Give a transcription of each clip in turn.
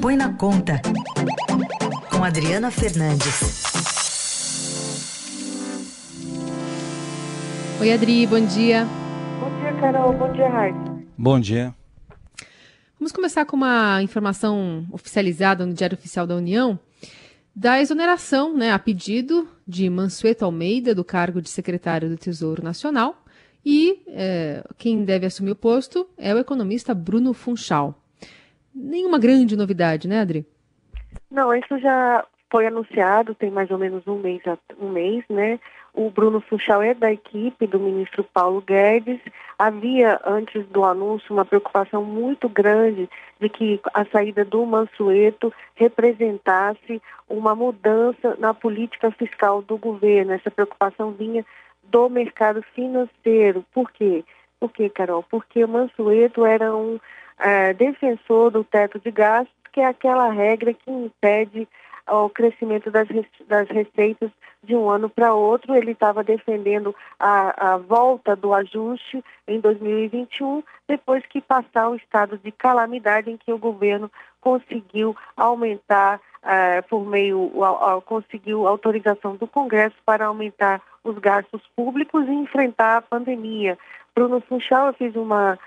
Põe na Conta, com Adriana Fernandes. Oi, Adri, bom dia. Bom dia, Carol. Bom dia, Raíssa. Bom dia. Vamos começar com uma informação oficializada no Diário Oficial da União da exoneração, né, a pedido de Mansueto Almeida do cargo de secretário do Tesouro Nacional e é, quem deve assumir o posto é o economista Bruno Funchal. Nenhuma grande novidade, né, Adri? Não, isso já foi anunciado tem mais ou menos um mês, um mês, né? O Bruno Funchal é da equipe do ministro Paulo Guedes. Havia, antes do anúncio, uma preocupação muito grande de que a saída do Mansueto representasse uma mudança na política fiscal do governo. Essa preocupação vinha do mercado financeiro. Por quê? Por quê, Carol? Porque o Mansueto era um é, defensor do teto de gastos, que é aquela regra que impede o crescimento das, das receitas de um ano para outro. Ele estava defendendo a, a, volta do ajuste em 2021, depois que passar o estado de calamidade em que o governo conseguiu aumentar, uh, por meio, uh, uh, conseguiu autorização do Congresso para aumentar os gastos públicos e enfrentar a pandemia. Bruno Funchal, eu fiz uma,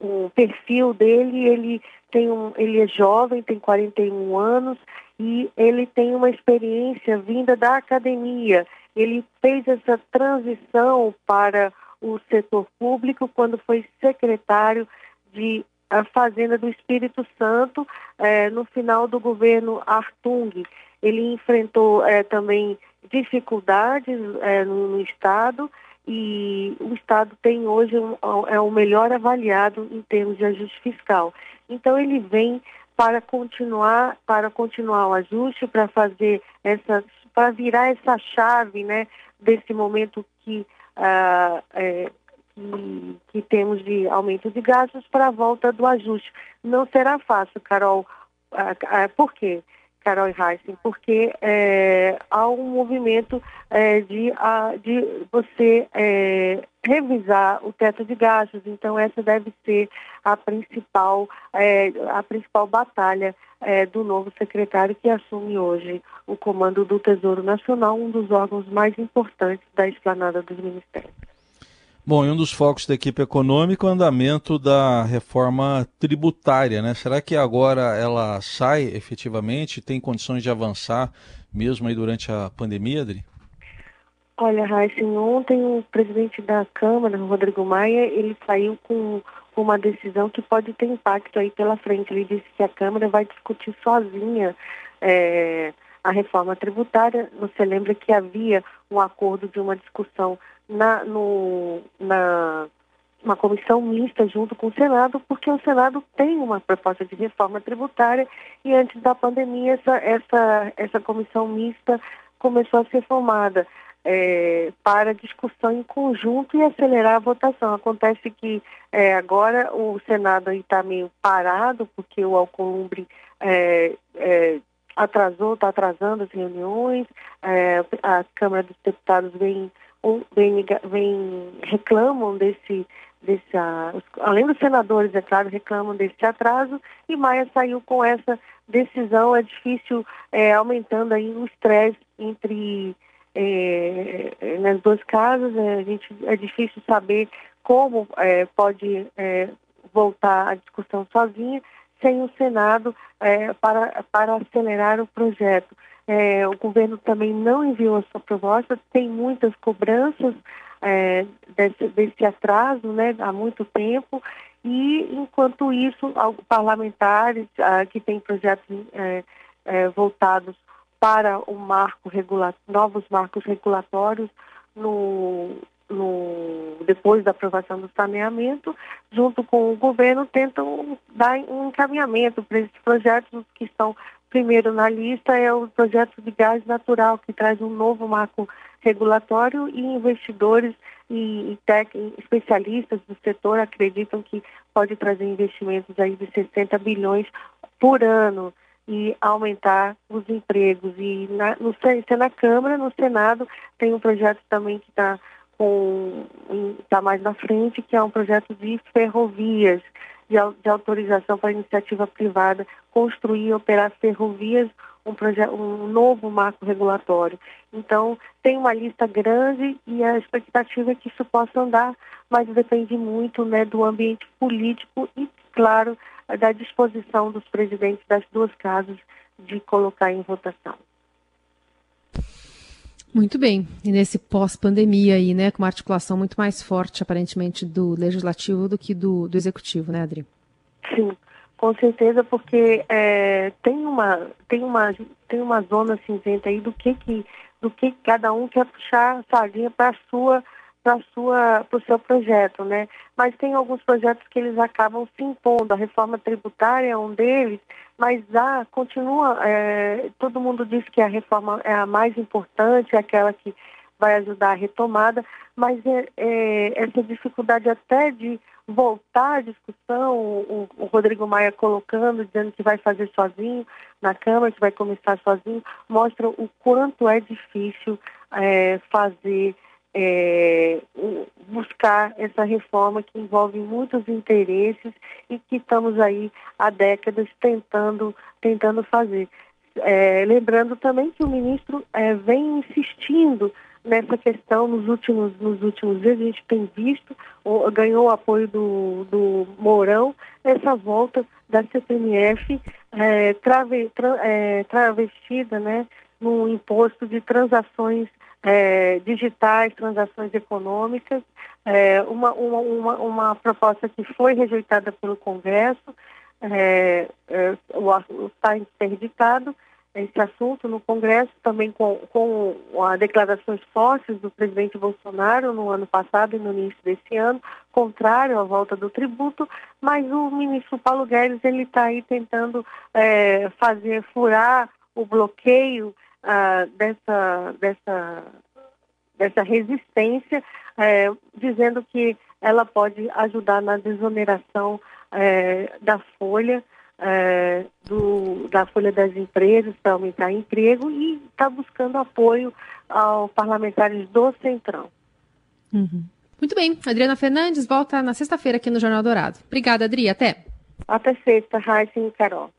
um perfil dele, ele tem um, ele é jovem, tem 41 anos, e ele tem uma experiência vinda da academia. Ele fez essa transição para o setor público quando foi secretário de a Fazenda do Espírito Santo eh, no final do governo Artung. Ele enfrentou eh, também dificuldades eh, no, no, Estado e o Estado tem hoje um, é o melhor avaliado em termos de ajuste fiscal. Então ele vem para continuar, para continuar o ajuste, para fazer essa, para virar essa chave, né, desse momento que, uh, é, que, que, temos de aumento de gastos para a volta do ajuste. Não será fácil, Carol. Uh, uh, por quê? Carol Heisen, porque é, há um movimento é, de, a, de você é, revisar o teto de gastos. Então essa deve ser a principal, é, a principal batalha é, do novo secretário que assume hoje o comando do Tesouro Nacional, um dos órgãos mais importantes da esplanada dos ministérios. Bom, e um dos focos da equipe econômica é o andamento da reforma tributária, né? Será que agora ela sai efetivamente, tem condições de avançar mesmo aí durante a pandemia, Adri? Olha, Raíssa, ontem o presidente da Câmara, Rodrigo Maia, ele saiu com, uma decisão que pode ter impacto aí pela frente. Ele disse que a Câmara vai discutir sozinha é, a reforma tributária. Você lembra que havia um acordo de uma discussão na, no, na uma comissão mista junto com o Senado, porque o Senado tem uma proposta de reforma tributária e antes da pandemia essa, essa, essa comissão mista começou a ser formada é, para discussão em conjunto e acelerar a votação. Acontece que é, agora o Senado está meio parado, porque o Alcolumbre é, é atrasou, está atrasando as reuniões, é, a Câmara dos Deputados vem vem, vem reclamam desse, uh, além dos senadores, é claro, reclamam desse atraso e Maia saiu com essa decisão, é difícil, é, aumentando aí o estresse entre é, nas duas casas, é, a gente, é difícil saber como é, pode é, voltar a discussão sozinha sem o Senado é, para, para acelerar o projeto. É, o governo também não enviou a sua proposta, tem muitas cobranças é, desse, desse, atraso né, há muito tempo, e enquanto isso, parlamentares ah, que têm projetos é, é, voltados para o marco regula novos marcos regulatórios no, no, depois da aprovação do saneamento, junto com o governo, tentam dar um encaminhamento para esses projetos que estão Primeiro na lista é o projeto de gás natural, que traz um novo marco regulatório e investidores e, tec, especialistas do setor acreditam que pode trazer investimentos aí de 60 bilhões por ano e aumentar os empregos. E na, no, na Câmara, no Senado, tem um projeto também que está está mais na frente, que é um projeto de ferrovias. de, de autorização para iniciativa privada construir e operar ferrovias, um, um novo marco regulatório. Então, tem uma lista grande e a expectativa é que isso possa andar, mas depende muito né, do ambiente político e, claro, da disposição dos presidentes das duas casas de colocar em votação. Muito bem. E nesse pós-pandemia aí, né, com uma articulação muito mais forte, aparentemente, do legislativo do que do, do executivo, né, Adri? Sim, com certeza, porque é, tem uma tem uma tem uma zona cinzenta aí do que que do que cada um quer puxar a sardinha para sua para sua para o seu projeto, né? Mas tem alguns projetos que eles acabam se impondo. A reforma tributária é um deles, mas há, continua. É, todo mundo diz que a reforma é a mais importante, é aquela que vai ajudar a retomada, mas é, é, essa dificuldade até de voltar à discussão, o, o, Rodrigo Maia colocando, dizendo que vai fazer sozinho na Câmara, que vai começar sozinho, mostra o quanto é difícil é, fazer é, buscar essa reforma que envolve muitos interesses e que estamos aí há décadas tentando, tentando fazer. É, lembrando também que o ministro é, vem insistindo nessa questão nos últimos, nos últimos dias, a gente tem visto, ou, ganhou o apoio do, do Mourão, essa volta da CPMF é, trave, tra, é, travestida né, no imposto de transações é, digitais, transações econômicas, é, uma, uma, uma, uma, proposta que foi rejeitada pelo Congresso, é, é está interditado esse assunto no Congresso, também com, com declarações fortes do presidente Bolsonaro no ano passado e no início desse ano, contrário à volta do tributo, mas o ministro Paulo Guedes ele está aí tentando é, fazer furar o bloqueio ah, dessa, dessa, dessa resistência, é, dizendo que ela pode ajudar na desoneração é, da folha, é, do, da folha das empresas para aumentar emprego e está buscando apoio aos parlamentares do Centrão. Uhum. Muito bem. Adriana Fernandes volta na sexta-feira aqui no Jornal Dourado. Obrigada, Adri. Até. Até sexta, Raíssa e Carol.